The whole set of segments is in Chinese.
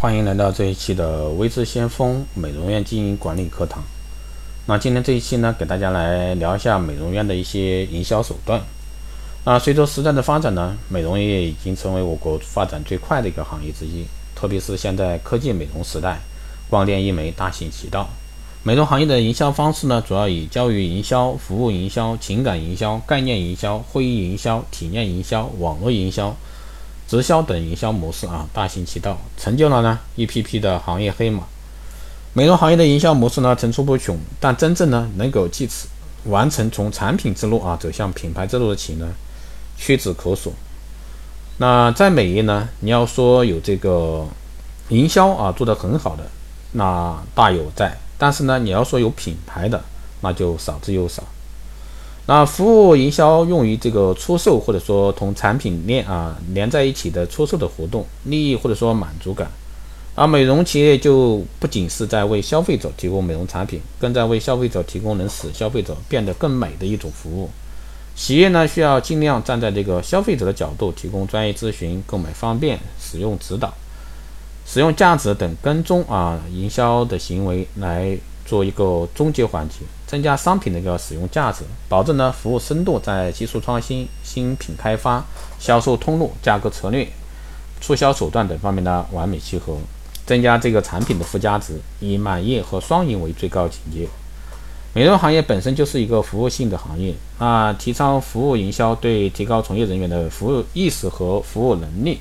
欢迎来到这一期的微智先锋美容院经营管理课堂。那今天这一期呢，给大家来聊一下美容院的一些营销手段。那随着时代的发展呢，美容业已经成为我国发展最快的一个行业之一。特别是现在科技美容时代，光电医美大行其道。美容行业的营销方式呢，主要以教育营销、服务营销、情感营销、概念营销、会议营销、体验营销、网络营销、直销等营销模式啊，大行其道，成就了呢一批批的行业黑马。美容行业的营销模式呢层出不穷，但真正呢能够借此完成从产品之路啊走向品牌之路的企业呢屈指可数。那在美业呢，你要说有这个营销啊做得很好的，那大有在。但是呢，你要说有品牌的，那就少之又少。那服务营销用于这个出售，或者说同产品链啊连在一起的出售的活动，利益或者说满足感。而美容企业就不仅是在为消费者提供美容产品，更在为消费者提供能使消费者变得更美的一种服务。企业呢需要尽量站在这个消费者的角度，提供专业咨询、购买方便、使用指导。使用价值等跟踪啊营销的行为来做一个终结环节，增加商品的一个使用价值，保证呢服务深度在技术创新、新品开发、销售通路、价格策略、促销手段等方面的完美契合，增加这个产品的附加值，以满意和双赢为最高境界。美容行业本身就是一个服务性的行业，那提倡服务营销对提高从业人员的服务意识和服务能力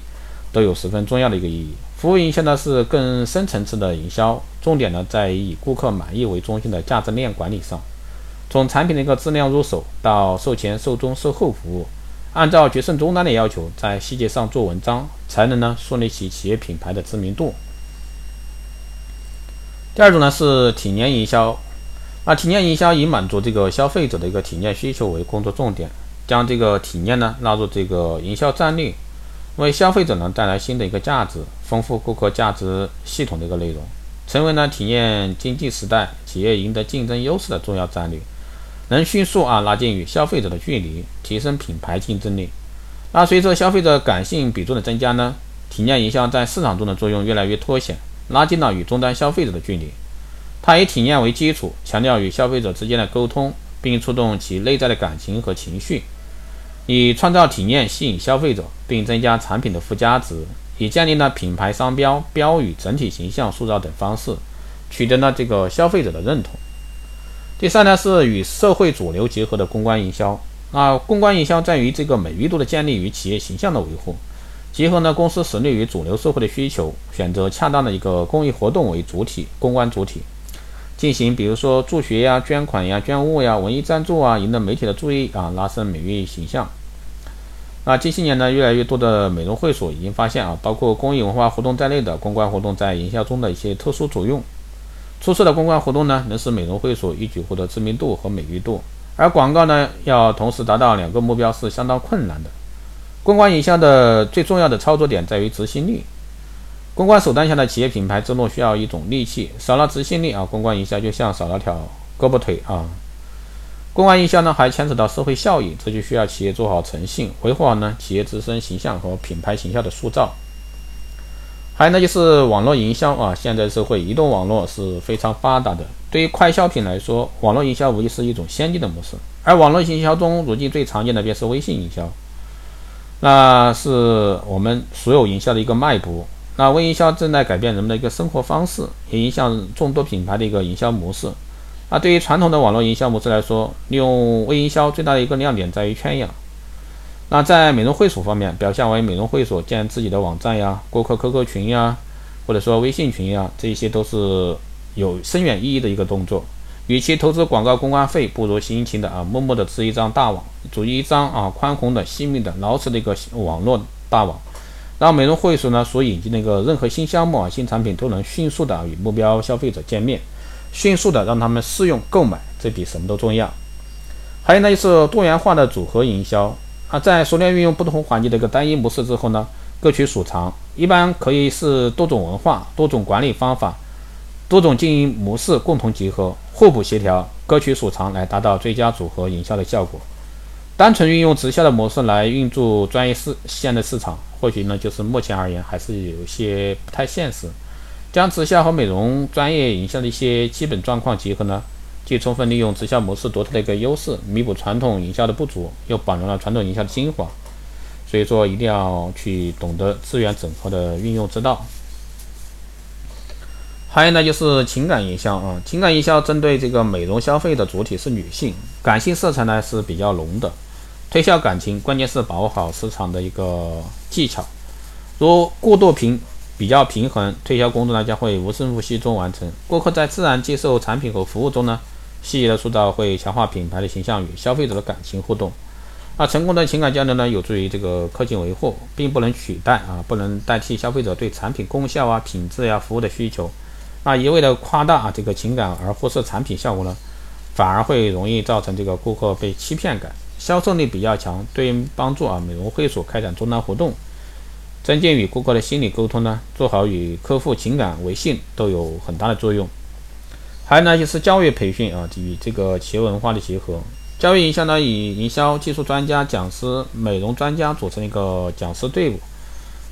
都有十分重要的一个意义。服务营销呢是更深层次的营销，重点呢在以顾客满意为中心的价值链管理上，从产品的一个质量入手，到售前、售中、售后服务，按照决胜终端的要求，在细节上做文章，才能呢树立起企业品牌的知名度。第二种呢是体验营销，那体验营销以满足这个消费者的一个体验需求为工作重点，将这个体验呢纳入这个营销战略。为消费者呢带来新的一个价值，丰富顾客价值系统的一个内容，成为呢体验经济时代企业赢得竞争优势的重要战略，能迅速啊拉近与消费者的距离，提升品牌竞争力。那随着消费者感性比重的增加呢，体验营销在市场中的作用越来越凸显，拉近了与终端消费者的距离。它以体验为基础，强调与消费者之间的沟通，并触动其内在的感情和情绪。以创造体验吸引消费者，并增加产品的附加值，以建立了品牌商标、标语、整体形象塑造等方式，取得了这个消费者的认同。第三呢，是与社会主流结合的公关营销。那公关营销在于这个美誉度的建立与企业形象的维护，结合呢公司实力与主流社会的需求，选择恰当的一个公益活动为主体，公关主体。进行，比如说助学呀、捐款呀、捐物呀、文艺赞助啊，赢得媒体的注意啊，拉升美誉形象。那近些年呢，越来越多的美容会所已经发现啊，包括公益文化活动在内的公关活动在营销中的一些特殊作用。出色的公关活动呢，能使美容会所一举获得知名度和美誉度，而广告呢，要同时达到两个目标是相当困难的。公关营销的最重要的操作点在于执行力。公关手段下的企业品牌之路需要一种力气，少了执行力啊，公关营销就像少了条胳膊腿啊。公关营销呢还牵扯到社会效益，这就需要企业做好诚信，维护好呢企业自身形象和品牌形象的塑造。还有呢就是网络营销啊，现在社会移动网络是非常发达的，对于快消品来说，网络营销无疑是一种先进的模式。而网络营销中，如今最常见的便是微信营销，那是我们所有营销的一个脉搏。那微营销正在改变人们的一个生活方式，也影响众多品牌的一个营销模式。那对于传统的网络营销模式来说，利用微营销最大的一个亮点在于圈养。那在美容会所方面，表现为美容会所建自己的网站呀、顾客 QQ 群呀，或者说微信群呀，这些都是有深远意义的一个动作。与其投资广告公关费，不如辛勤的啊，默默的织一张大网，组一张啊宽宏的、细密的、牢实的一个网络大网。让美容会所呢所引进的一个任何新项目啊、新产品都能迅速的与目标消费者见面，迅速的让他们试用购买，这比什么都重要。还有呢就是多元化的组合营销啊，在熟练运用不同环节的一个单一模式之后呢，各取所长，一般可以是多种文化、多种管理方法、多种经营模式共同结合，互补协调，各取所长来达到最佳组合营销的效果。单纯运用直销的模式来运作专业市线的市场，或许呢就是目前而言还是有些不太现实。将直销和美容专业营销的一些基本状况结合呢，既充分利用直销模式独特的一个优势，弥补传统营销的不足，又保留了传统营销的精华。所以说，一定要去懂得资源整合的运用之道。还有呢，就是情感营销啊，情感营销针对这个美容消费的主体是女性，感性色彩呢是比较浓的。推销感情，关键是把握好市场的一个技巧。如过度平比较平衡，推销工作呢将会无声无息中完成。顾客在自然接受产品和服务中呢，细节的塑造会强化品牌的形象与消费者的感情互动。那成功的情感交流呢，有助于这个客情维护，并不能取代啊，不能代替消费者对产品功效啊、品质呀、服务的需求。那一味的夸大啊这个情感而忽视产品效果呢，反而会容易造成这个顾客被欺骗感，销售力比较强，对帮助啊美容会所开展终端活动，增进与顾客的心理沟通呢，做好与客户情感维系都有很大的作用。还有呢，就是教育培训啊，与这个企业文化的结合。教育营销呢，以营销技术专家、讲师、美容专家组成一个讲师队伍，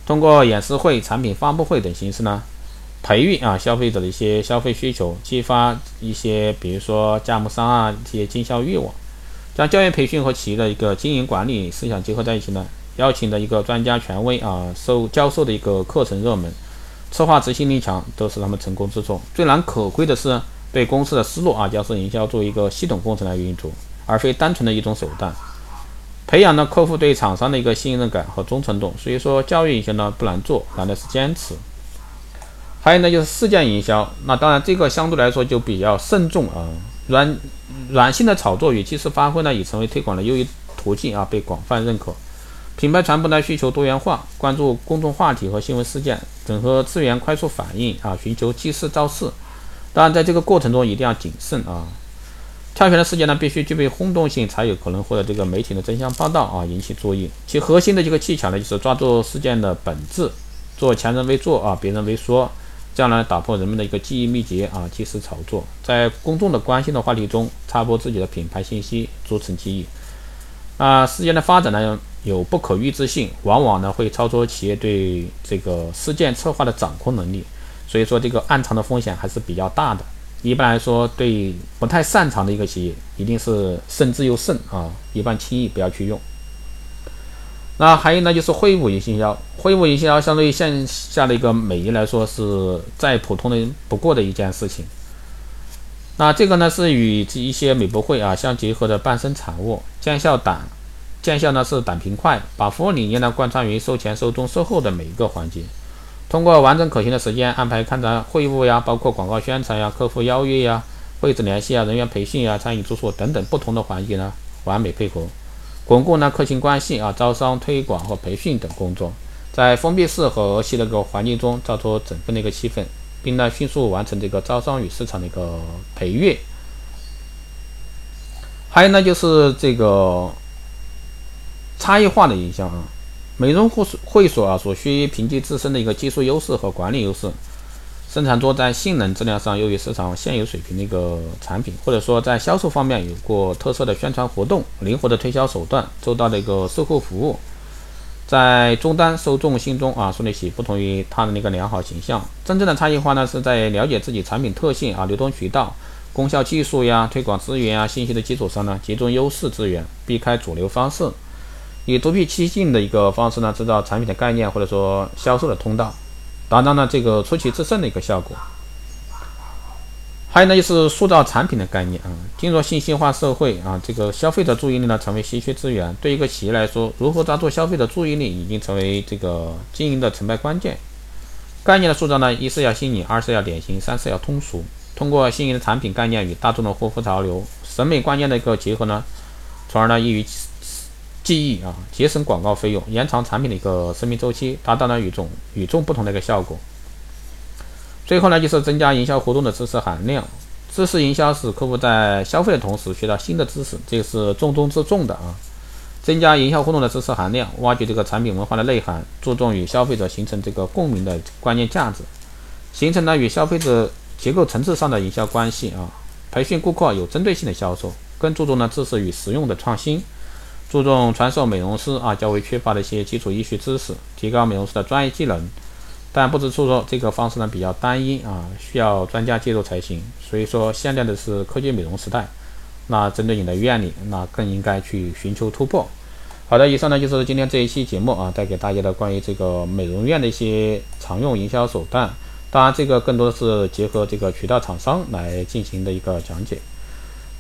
通过演示会、产品发布会等形式呢，培育啊消费者的一些消费需求，激发一些比如说加盟商啊一些经销欲望，将教育培训和企业的一个经营管理思想结合在一起呢，邀请的一个专家权威啊授教授的一个课程热门，策划执行力强，都是他们成功之处。最难可贵的是对公司的思路啊，将是营销作为一个系统工程来运作。而非单纯的一种手段，培养了客户对厂商的一个信任感和忠诚度。所以说，教育营销呢不难做，难的是坚持。还有呢，就是事件营销。那当然，这个相对来说就比较慎重啊。软软性的炒作与即时发挥呢，已成为推广的优异途径啊，被广泛认可。品牌传播呢需求多元化，关注公众话题和新闻事件，整合资源，快速反应啊，寻求即时造势。当然，在这个过程中一定要谨慎啊。挑选的事件呢，必须具备轰动性，才有可能获得这个媒体的争相报道啊，引起注意。其核心的一个技巧呢，就是抓住事件的本质，做强人为做啊，别人为说，这样呢，打破人们的一个记忆秘诀啊，即时炒作，在公众的关心的话题中插播自己的品牌信息，逐层记忆。啊，事件的发展呢，有不可预知性，往往呢会超出企业对这个事件策划的掌控能力，所以说这个暗藏的风险还是比较大的。一般来说，对不太擅长的一个企业，一定是慎之又慎啊，一般轻易不要去用。那还有呢，就是会务营销。会务营销相对于线下的一个美业来说，是再普通的不过的一件事情。那这个呢，是与一些美博会啊相结合的伴生产物。见效短，见效呢是短平快，把服务理念呢贯穿于售前、售中、售后的每一个环节。通过完整可行的时间安排开展会务呀，包括广告宣传呀、客户邀约呀、会址联系啊、人员培训呀、餐饮住宿等等不同的环节呢，完美配合，巩固呢客情关系啊、招商推广和培训等工作，在封闭式和和谐的个环境中造出整个的一个气氛，并呢迅速完成这个招商与市场的一个培育。还有呢就是这个差异化的营销啊。美容会所会所啊，所需凭借自身的一个技术优势和管理优势，生产出在性能质量上优于市场现有水平的一个产品，或者说在销售方面有过特色的宣传活动、灵活的推销手段、周到的一个售后服务，在终端受众心中啊树立起不同于他的那个良好形象。真正的差异化呢，是在了解自己产品特性啊、流通渠道、功效技术呀、推广资源啊、信息的基础上呢，集中优势资源，避开主流方式。以独辟蹊径的一个方式呢，制造产品的概念或者说销售的通道，达到呢这个出奇制胜的一个效果。还有呢，就是塑造产品的概念啊。进入信息化社会啊，这个消费者注意力呢成为稀缺资源。对一个企业来说，如何抓住消费者注意力，已经成为这个经营的成败关键。概念的塑造呢，一是要新颖，二是要典型，三是要通俗。通过新颖的产品概念与大众的护肤潮流、审美观念的一个结合呢，从而呢易于。记忆啊，节省广告费用，延长产品的一个生命周期，达到了与众与众不同的一个效果。最后呢，就是增加营销活动的知识含量。知识营销使客户在消费的同时学到新的知识，这个是重中之重的啊。增加营销活动的知识含量，挖掘这个产品文化的内涵，注重与消费者形成这个共鸣的关键价值，形成了与消费者结构层次上的营销关系啊。培训顾客有针对性的销售，更注重呢知识与实用的创新。注重传授美容师啊较为缺乏的一些基础医学知识，提高美容师的专业技能，但不知处说这个方式呢比较单一啊，需要专家介入才行。所以说现在的是科技美容时代，那针对你的院里，那更应该去寻求突破。好的，以上呢就是今天这一期节目啊，带给大家的关于这个美容院的一些常用营销手段。当然，这个更多的是结合这个渠道厂商来进行的一个讲解。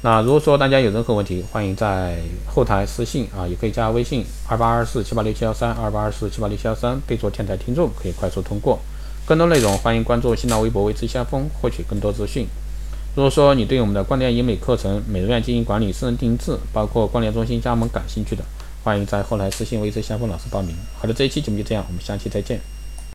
那如果说大家有任何问题，欢迎在后台私信啊，也可以加微信二八二四七八六七幺三二八二四七八六七幺三，备注天台听众，可以快速通过。更多内容，欢迎关注新浪微博为之下风，获取更多资讯。如果说你对我们的光电医美课程、美容院经营管理、私人定制，包括光电中心加盟感兴趣的，欢迎在后台私信为之下风老师报名。好的，这一期节目就这样，我们下期再见。